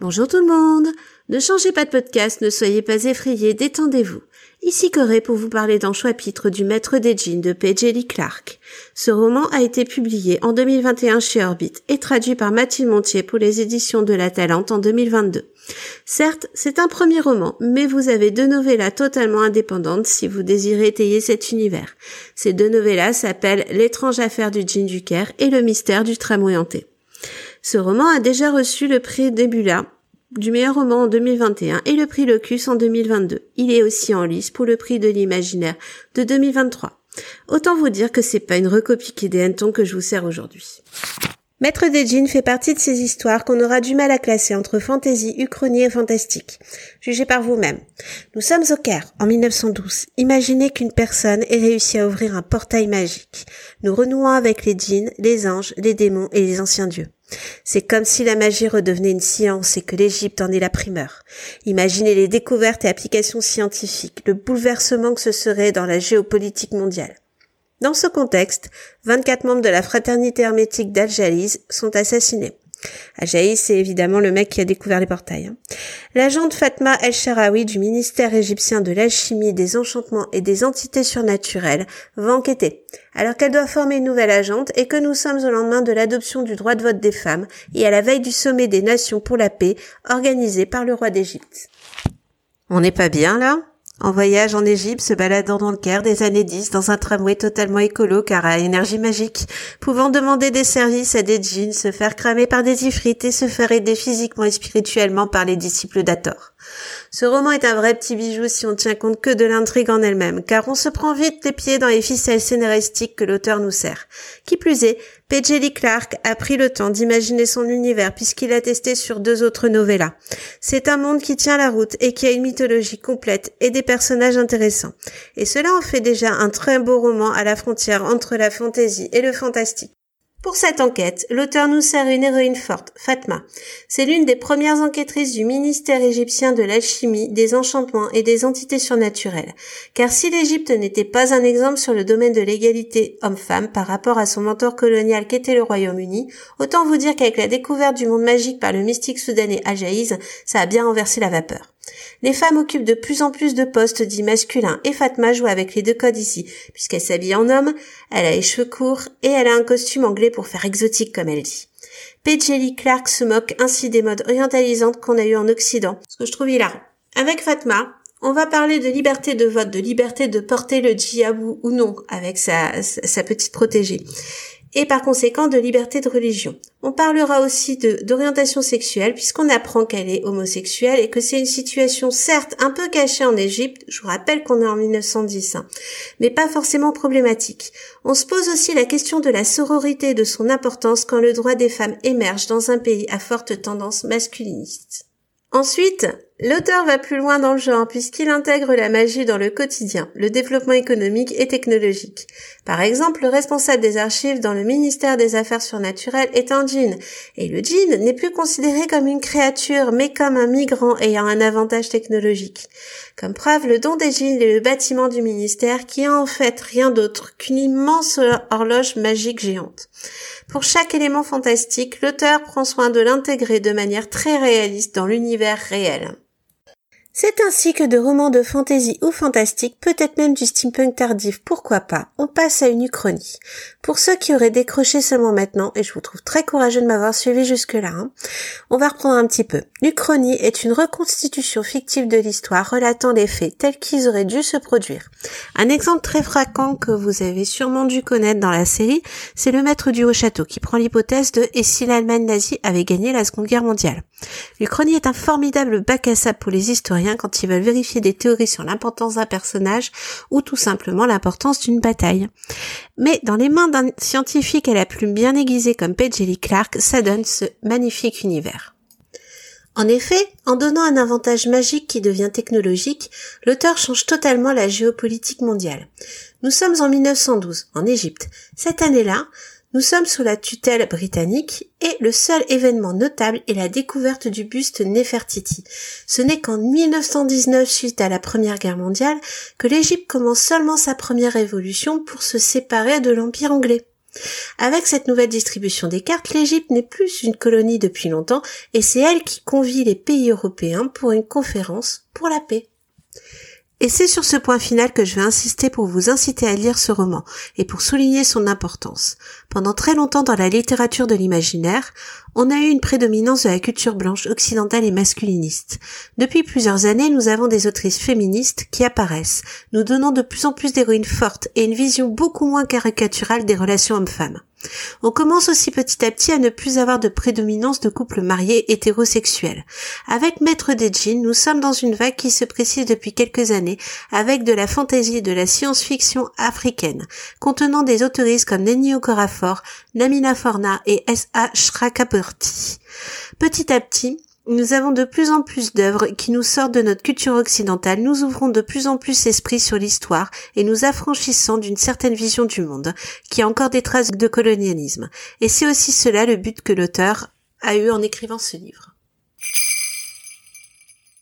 Bonjour tout le monde. Ne changez pas de podcast, ne soyez pas effrayés, détendez-vous. Ici Corée pour vous parler d'un chapitre du Maître des jeans de P.J. Lee Clark. Ce roman a été publié en 2021 chez Orbit et traduit par Mathilde Montier pour les éditions de La Talente en 2022. Certes, c'est un premier roman, mais vous avez deux novellas totalement indépendantes si vous désirez étayer cet univers. Ces deux novellas s'appellent L'étrange affaire du jean du Caire et Le mystère du tramway hanté. Ce roman a déjà reçu le prix Nebula du meilleur roman en 2021 et le prix Locus en 2022. Il est aussi en lice pour le prix de l'imaginaire de 2023. Autant vous dire que c'est pas une recopie hannetons que je vous sers aujourd'hui. Maître des jeans fait partie de ces histoires qu'on aura du mal à classer entre fantaisie, uchronie et fantastique. Jugez par vous-même. Nous sommes au Caire, en 1912. Imaginez qu'une personne ait réussi à ouvrir un portail magique. Nous renouons avec les djinns, les anges, les démons et les anciens dieux. C'est comme si la magie redevenait une science et que l'Égypte en est la primeur. Imaginez les découvertes et applications scientifiques, le bouleversement que ce serait dans la géopolitique mondiale. Dans ce contexte, 24 membres de la fraternité hermétique dal sont assassinés. Ajaïs, c'est évidemment le mec qui a découvert les portails. Hein. L'agente Fatma El Sharawi du ministère égyptien de l'alchimie, des enchantements et des entités surnaturelles va enquêter, alors qu'elle doit former une nouvelle agente et que nous sommes au lendemain de l'adoption du droit de vote des femmes et à la veille du sommet des nations pour la paix organisé par le roi d'Égypte. On n'est pas bien là? En voyage en Égypte, se baladant dans le Caire des années 10 dans un tramway totalement écolo car à énergie magique, pouvant demander des services à des djinns, se faire cramer par des ifrites et se faire aider physiquement et spirituellement par les disciples d'Ator. Ce roman est un vrai petit bijou si on tient compte que de l'intrigue en elle-même, car on se prend vite les pieds dans les ficelles scénaristiques que l'auteur nous sert. Qui plus est, P.J. Clark a pris le temps d'imaginer son univers puisqu'il a testé sur deux autres novellas. C'est un monde qui tient la route et qui a une mythologie complète et des personnages intéressants. Et cela en fait déjà un très beau roman à la frontière entre la fantaisie et le fantastique. Pour cette enquête, l'auteur nous sert une héroïne forte, Fatma. C'est l'une des premières enquêtrices du ministère égyptien de l'alchimie, des enchantements et des entités surnaturelles. Car si l'Égypte n'était pas un exemple sur le domaine de l'égalité homme-femme par rapport à son mentor colonial qu'était le Royaume-Uni, autant vous dire qu'avec la découverte du monde magique par le mystique soudanais Ajaïz, ça a bien renversé la vapeur. Les femmes occupent de plus en plus de postes dits masculins et Fatma joue avec les deux codes ici, puisqu'elle s'habille en homme, elle a les cheveux courts et elle a un costume anglais pour faire exotique comme elle dit. Lee Clark se moque ainsi des modes orientalisantes qu'on a eu en Occident, ce que je trouve hilarant. Avec Fatma, on va parler de liberté de vote, de liberté de porter le djihad ou non avec sa petite protégée et par conséquent de liberté de religion. On parlera aussi d'orientation sexuelle puisqu'on apprend qu'elle est homosexuelle et que c'est une situation certes un peu cachée en Égypte, je vous rappelle qu'on est en 1910, hein, mais pas forcément problématique. On se pose aussi la question de la sororité et de son importance quand le droit des femmes émerge dans un pays à forte tendance masculiniste. Ensuite, l'auteur va plus loin dans le genre puisqu'il intègre la magie dans le quotidien, le développement économique et technologique. Par exemple, le responsable des archives dans le ministère des Affaires surnaturelles est un djinn, et le djinn n'est plus considéré comme une créature mais comme un migrant ayant un avantage technologique. Comme preuve, le don des djinns est le bâtiment du ministère qui est en fait rien d'autre qu'une immense horloge magique géante. Pour chaque élément fantastique, l'auteur prend soin de l'intégrer de manière très réaliste dans l'univers réel. C'est ainsi que de romans de fantasy ou fantastique, peut-être même du steampunk tardif, pourquoi pas, on passe à une uchronie. Pour ceux qui auraient décroché seulement maintenant, et je vous trouve très courageux de m'avoir suivi jusque-là, hein, on va reprendre un petit peu. L'Uchronie est une reconstitution fictive de l'histoire relatant les faits tels qu'ils auraient dû se produire. Un exemple très fréquent que vous avez sûrement dû connaître dans la série, c'est le maître du haut château qui prend l'hypothèse de et si l'Allemagne nazie avait gagné la Seconde Guerre mondiale? L'Uchronie est un formidable bac à sable pour les historiens quand ils veulent vérifier des théories sur l'importance d'un personnage ou tout simplement l'importance d'une bataille. Mais dans les mains d'un scientifique à la plume bien aiguisée comme P.J. Clark, ça donne ce magnifique univers. En effet, en donnant un avantage magique qui devient technologique, l'auteur change totalement la géopolitique mondiale. Nous sommes en 1912, en Égypte. Cette année-là, nous sommes sous la tutelle britannique et le seul événement notable est la découverte du buste Nefertiti. Ce n'est qu'en 1919, suite à la Première Guerre mondiale, que l'Égypte commence seulement sa première révolution pour se séparer de l'Empire anglais. Avec cette nouvelle distribution des cartes, l'Égypte n'est plus une colonie depuis longtemps et c'est elle qui convie les pays européens pour une conférence pour la paix. Et c'est sur ce point final que je vais insister pour vous inciter à lire ce roman et pour souligner son importance. Pendant très longtemps dans la littérature de l'imaginaire, on a eu une prédominance de la culture blanche occidentale et masculiniste. Depuis plusieurs années, nous avons des autrices féministes qui apparaissent, nous donnant de plus en plus d'héroïnes fortes et une vision beaucoup moins caricaturale des relations hommes-femmes. On commence aussi petit à petit à ne plus avoir de prédominance de couples mariés hétérosexuels. Avec Maître des Jeans, nous sommes dans une vague qui se précise depuis quelques années avec de la fantaisie et de la science-fiction africaine, contenant des autoristes comme Nenni Okorafor, Namina Forna et S.A. Shrakaperti. Petit à petit, nous avons de plus en plus d'œuvres qui nous sortent de notre culture occidentale, nous ouvrons de plus en plus l'esprit sur l'histoire et nous affranchissons d'une certaine vision du monde, qui a encore des traces de colonialisme. Et c'est aussi cela le but que l'auteur a eu en écrivant ce livre.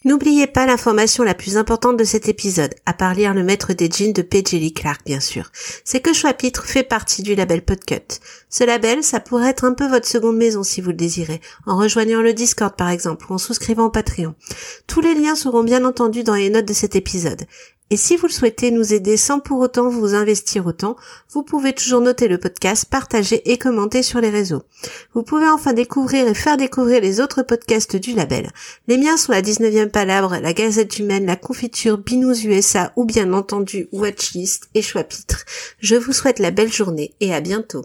N'oubliez pas l'information la plus importante de cet épisode, à part lire le maître des jeans de P.J. Clark bien sûr, c'est que Chapitre fait partie du label Podcut. Ce label, ça pourrait être un peu votre seconde maison si vous le désirez, en rejoignant le Discord par exemple, ou en souscrivant au Patreon. Tous les liens seront bien entendu dans les notes de cet épisode. Et si vous le souhaitez nous aider sans pour autant vous investir autant, vous pouvez toujours noter le podcast, partager et commenter sur les réseaux. Vous pouvez enfin découvrir et faire découvrir les autres podcasts du label. Les miens sont la 19e Palabre, la Gazette Humaine, la Confiture, Binous USA ou bien entendu Watchlist et Choix Je vous souhaite la belle journée et à bientôt.